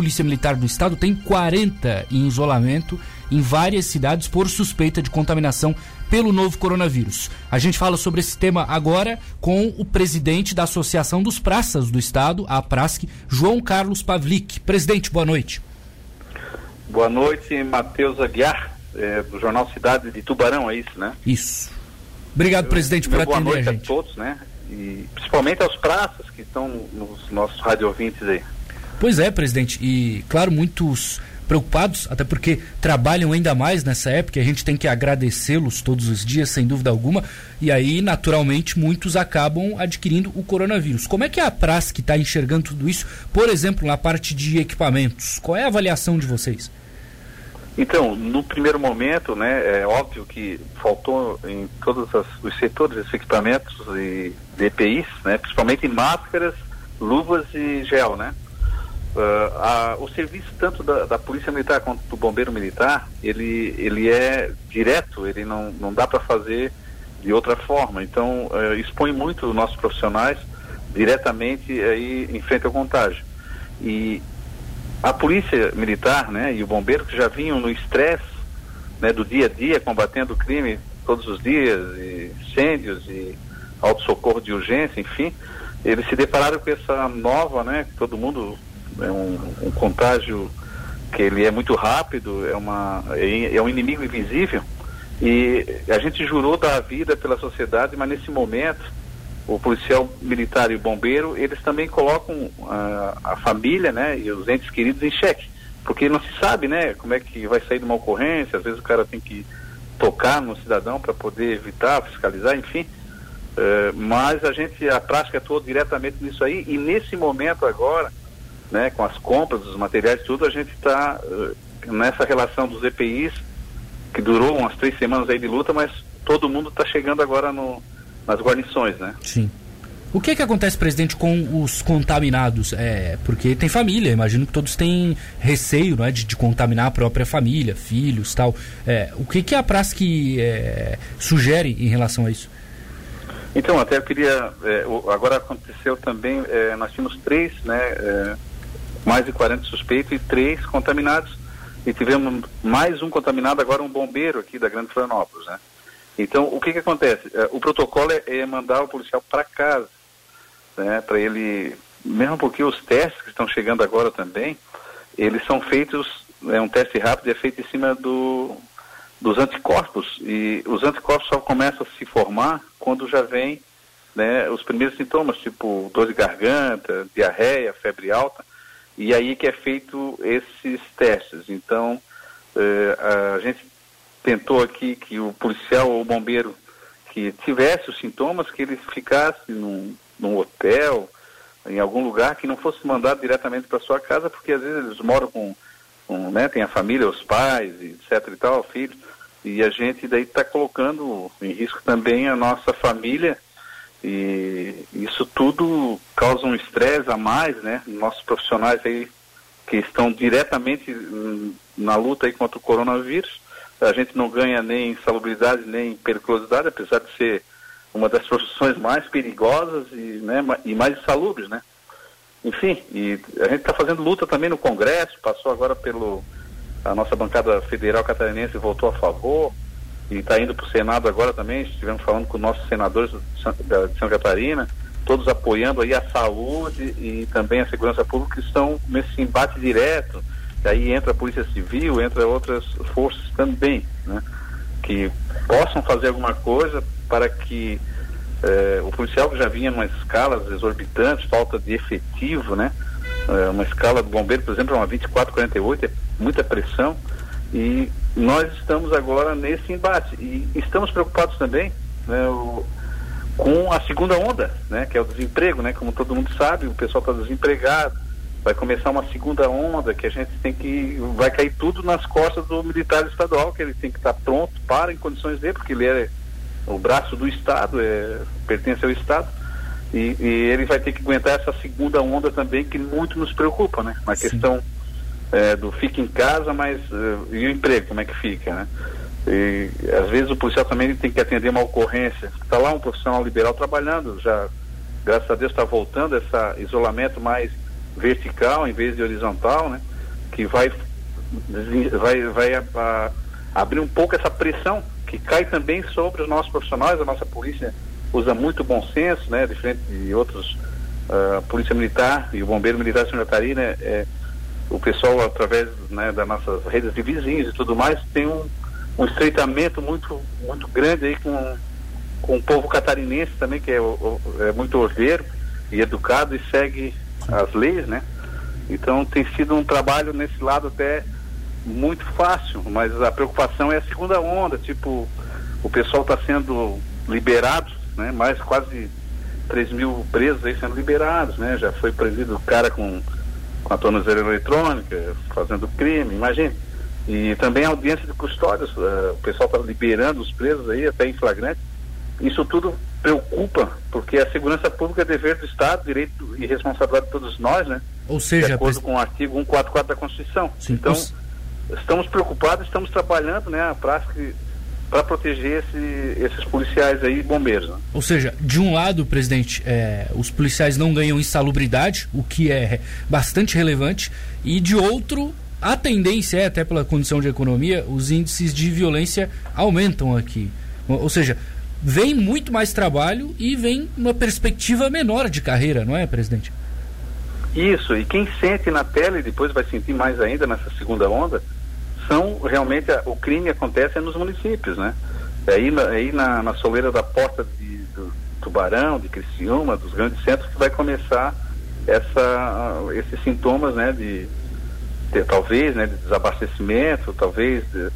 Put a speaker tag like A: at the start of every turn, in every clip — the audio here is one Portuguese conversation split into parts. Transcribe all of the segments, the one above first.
A: Polícia Militar do Estado tem 40 em isolamento em várias cidades por suspeita de contaminação pelo novo coronavírus. A gente fala sobre esse tema agora com o presidente da Associação dos Praças do Estado, a Prasc, João Carlos Pavlik. Presidente, boa noite.
B: Boa noite, Matheus Aguiar, é, do Jornal Cidade de Tubarão, é isso, né?
A: Isso. Obrigado, Eu, presidente, por atender
B: boa noite
A: a gente.
B: a todos, né? E principalmente aos praças que estão nos nossos rádio ouvintes aí.
A: Pois é, presidente, e claro, muitos preocupados, até porque trabalham ainda mais nessa época, a gente tem que agradecê-los todos os dias, sem dúvida alguma, e aí, naturalmente, muitos acabam adquirindo o coronavírus. Como é que é a praça que está enxergando tudo isso, por exemplo, na parte de equipamentos? Qual é a avaliação de vocês?
B: Então, no primeiro momento, né, é óbvio que faltou em todos os setores equipamentos e DPIs, né, principalmente máscaras, luvas e gel, né? Uh, a, o serviço tanto da, da, Polícia Militar quanto do Bombeiro Militar, ele, ele é direto, ele não, não dá para fazer de outra forma. Então, uh, expõe muito os nossos profissionais diretamente aí em frente ao contágio. E a Polícia Militar né, e o Bombeiro, que já vinham no estresse né, do dia a dia, combatendo o crime todos os dias, e incêndios e auto-socorro de urgência, enfim, eles se depararam com essa nova, né, que todo mundo é um, um contágio que ele é muito rápido, é, uma, é, é, um inimigo invisível. E a gente jurou dar a vida pela sociedade, mas nesse momento o policial militar e o bombeiro, eles também colocam a, a família, né, e os entes queridos em xeque, porque não se sabe, né, como é que vai sair de uma ocorrência, às vezes o cara tem que tocar no cidadão para poder evitar, fiscalizar, enfim, uh, mas a gente, a prática atuou diretamente nisso aí e nesse momento agora, né, com as compras dos materiais, tudo, a gente está uh, nessa relação dos EPIs, que durou umas três semanas aí de luta, mas todo mundo está chegando agora no, nas guarnições, né?
A: Sim. O que que acontece, presidente, com os contaminados? É, porque tem família, imagino que todos têm receio não é, de, de contaminar a própria família, filhos tal. É, o que que a praça que é, sugere em relação a isso?
B: Então, até eu queria. É, agora aconteceu também, é, nós tínhamos três, né? Mais de 40 suspeitos e três contaminados. E tivemos mais um contaminado, agora um bombeiro aqui da Grande Florianópolis, né? Então, o que que acontece? É, o protocolo é, é mandar o policial para casa, né? Para ele, mesmo porque os testes que estão chegando agora também, eles são feitos, é um teste rápido, é feito em cima do, dos anticorpos. E os anticorpos só começam a se formar quando já vem né, os primeiros sintomas, tipo dor de garganta, diarreia, febre alta e aí que é feito esses testes. Então, eh, a gente tentou aqui que o policial ou o bombeiro que tivesse os sintomas, que ele ficasse num, num hotel, em algum lugar, que não fosse mandado diretamente para sua casa, porque às vezes eles moram com, com né, tem a família, os pais, etc e tal, filhos, e a gente daí está colocando em risco também a nossa família e isso tudo causa um estresse a mais, né? Nossos profissionais aí que estão diretamente na luta aí contra o coronavírus, a gente não ganha nem salubridade nem periculosidade, apesar de ser uma das profissões mais perigosas e, né, e mais insalubres, né? Enfim, e a gente está fazendo luta também no Congresso, passou agora pelo a nossa bancada federal catarinense voltou a favor, e está indo para o Senado agora também, estivemos falando com nossos senadores de Santa Catarina, todos apoiando aí a saúde e também a segurança pública que estão nesse embate direto. Aí entra a Polícia Civil, entra outras forças também, né? Que possam fazer alguma coisa para que eh, o policial que já vinha numa escala exorbitantes, falta de efetivo, né? Eh, uma escala do bombeiro, por exemplo, é uma 2448, é muita pressão e nós estamos agora nesse embate e estamos preocupados também né, o, com a segunda onda, né, que é o desemprego, né, como todo mundo sabe, o pessoal está desempregado, vai começar uma segunda onda que a gente tem que vai cair tudo nas costas do militar estadual, que ele tem que estar tá pronto para em condições de, porque ele é o braço do estado, é, pertence ao estado. E, e ele vai ter que aguentar essa segunda onda também que muito nos preocupa, né? Na Sim. questão é, do fica em casa, mas uh, e o emprego, como é que fica, né? E às vezes o policial também tem que atender uma ocorrência. Está lá um profissional liberal trabalhando, já, graças a Deus, está voltando esse isolamento mais vertical em vez de horizontal, né? que vai, vai, vai a, a, abrir um pouco essa pressão que cai também sobre os nossos profissionais, a nossa polícia usa muito bom senso, né, diferente de outros, uh, polícia militar e o bombeiro militar de Santa Catarina, é, o pessoal através né, das nossas redes de vizinhos e tudo mais tem um, um estreitamento muito muito grande aí com, com o povo catarinense também que é, é muito ordeiro e educado e segue as leis, né? Então tem sido um trabalho nesse lado até muito fácil, mas a preocupação é a segunda onda, tipo, o pessoal está sendo liberado, né? Mais quase 3 mil presos aí sendo liberados, né? Já foi prendido o cara com, com a tornozeleira eletrônica, fazendo crime, imagine. E também a audiência de custódios, uh, o pessoal está liberando os presos aí, até em flagrante. Isso tudo preocupa, porque a segurança pública é dever do Estado, direito e responsabilidade de todos nós, né?
A: Ou seja,
B: de acordo com o artigo 144 da Constituição. Sim, então, estamos preocupados, estamos trabalhando, né, a prática para proteger esse, esses policiais aí, bombeiros. Né?
A: Ou seja, de um lado, presidente, é, os policiais não ganham insalubridade, o que é bastante relevante, e de outro, a tendência é, até pela condição de economia, os índices de violência aumentam aqui. Ou seja, vem muito mais trabalho e vem uma perspectiva menor de carreira, não é, presidente?
B: Isso, e quem sente na pele, depois vai sentir mais ainda nessa segunda onda, são realmente, o crime acontece nos municípios, né? É aí na, aí na, na soleira da porta de, do Tubarão, de Criciúma, dos grandes centros, que vai começar essa, esses sintomas, né, de, talvez, né, de desabastecimento, talvez de,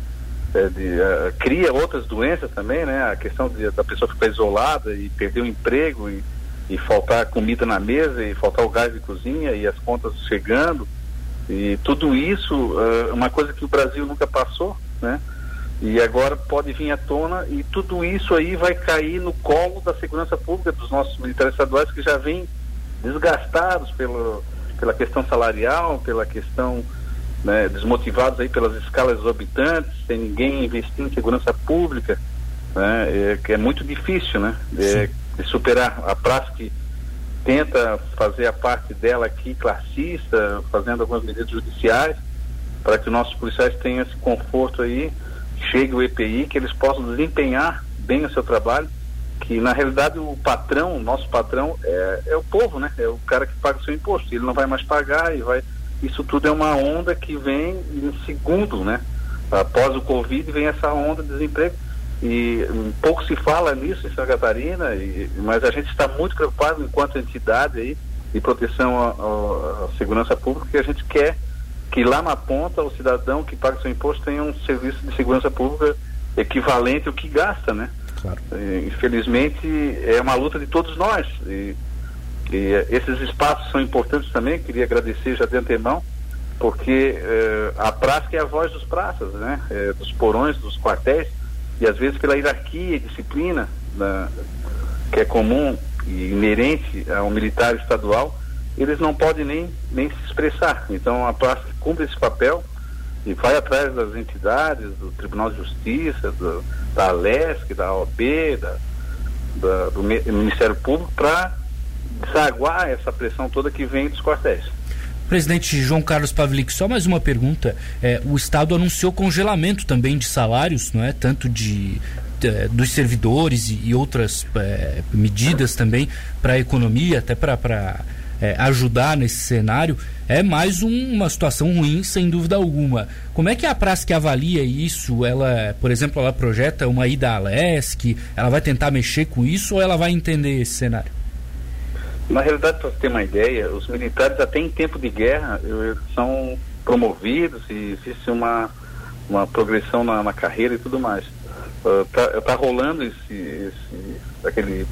B: é, de, uh, cria outras doenças também, né? A questão de, da pessoa ficar isolada e perder o emprego e, e faltar comida na mesa e faltar o gás de cozinha e as contas chegando e tudo isso uh, uma coisa que o Brasil nunca passou, né? E agora pode vir à tona e tudo isso aí vai cair no colo da segurança pública dos nossos militares estaduais que já vêm desgastados pelo, pela questão salarial, pela questão né, desmotivados aí pelas escalas exorbitantes, sem ninguém investir em segurança pública, né, é, que é muito difícil, né, de, de superar a praça que tenta fazer a parte dela aqui classista, fazendo algumas medidas judiciais, para que os nossos policiais tenham esse conforto aí, chegue o EPI, que eles possam desempenhar bem o seu trabalho, que na realidade o patrão, o nosso patrão é, é o povo, né? É o cara que paga o seu imposto. Ele não vai mais pagar e vai isso tudo é uma onda que vem em segundo, né? Após o Covid vem essa onda de desemprego e um, pouco se fala nisso em Santa Catarina, e, mas a gente está muito preocupado enquanto entidade aí de proteção à, segurança pública, que a gente quer que lá na ponta o cidadão que paga seu imposto tenha um serviço de segurança pública equivalente ao que gasta, né? Claro. E, infelizmente é uma luta de todos nós. E, e esses espaços são importantes também, queria agradecer já de antemão, porque eh, a prática é a voz dos praças, né? Eh, dos porões, dos quartéis, e às vezes pela hierarquia e disciplina da, que é comum e inerente ao militar estadual, eles não podem nem, nem se expressar. Então a prática cumpre esse papel e vai atrás das entidades, do Tribunal de Justiça, do, da Alesc, da OAB, da, da, do Ministério Público, para desaguar essa pressão toda que vem dos quartéis.
A: Presidente João Carlos Pavlik, só mais uma pergunta. É, o Estado anunciou congelamento também de salários, não é? Tanto de, dos servidores e, e outras é, medidas também para a economia, até para é, ajudar nesse cenário. É mais um, uma situação ruim, sem dúvida alguma. Como é que a praça que avalia isso? Ela, por exemplo, ela projeta uma ida à LESC? Ela vai tentar mexer com isso ou ela vai entender esse cenário?
B: Na realidade, para você ter uma ideia, os militares até em tempo de guerra são promovidos e existe uma, uma progressão na, na carreira e tudo mais. Está uh, tá rolando esse, esse aquele,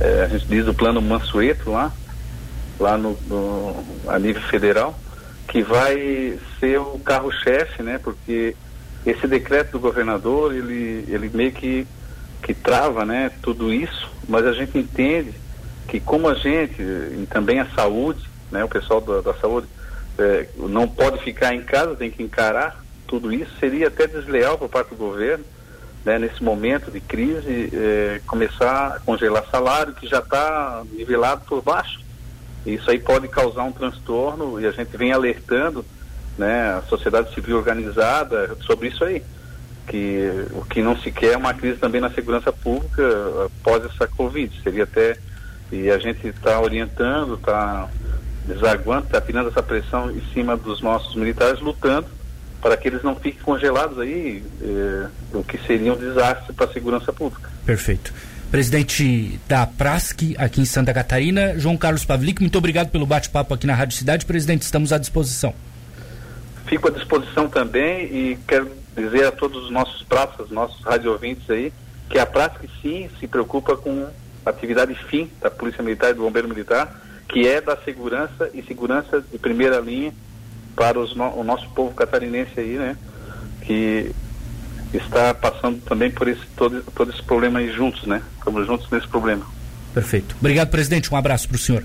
B: é, a gente diz o plano Mansueto lá, lá no, no, a nível federal, que vai ser o carro-chefe, né? Porque esse decreto do governador, ele, ele meio que, que trava, né? Tudo isso, mas a gente entende que como a gente, e também a saúde, né, o pessoal da, da saúde, é, não pode ficar em casa, tem que encarar tudo isso, seria até desleal por parte do governo, né, nesse momento de crise, é, começar a congelar salário que já está nivelado por baixo. Isso aí pode causar um transtorno e a gente vem alertando né, a sociedade civil organizada sobre isso aí. Que o que não se quer é uma crise também na segurança pública após essa Covid. Seria até. E a gente está orientando, está desaguando, está tirando essa pressão em cima dos nossos militares, lutando para que eles não fiquem congelados aí, eh, o que seria um desastre para a segurança pública.
A: Perfeito. Presidente da Prasc aqui em Santa Catarina, João Carlos Pavlik, muito obrigado pelo bate-papo aqui na Rádio Cidade. Presidente, estamos à disposição.
B: Fico à disposição também e quero dizer a todos os nossos praças, nossos rádio ouvintes aí, que a Prasc sim se preocupa com atividade fim da Polícia Militar e do Bombeiro Militar, que é da segurança e segurança de primeira linha para os, o nosso povo catarinense aí, né? Que está passando também por esse, todo, todo esse problema aí juntos, né? Estamos juntos nesse problema.
A: Perfeito. Obrigado, presidente. Um abraço para o senhor.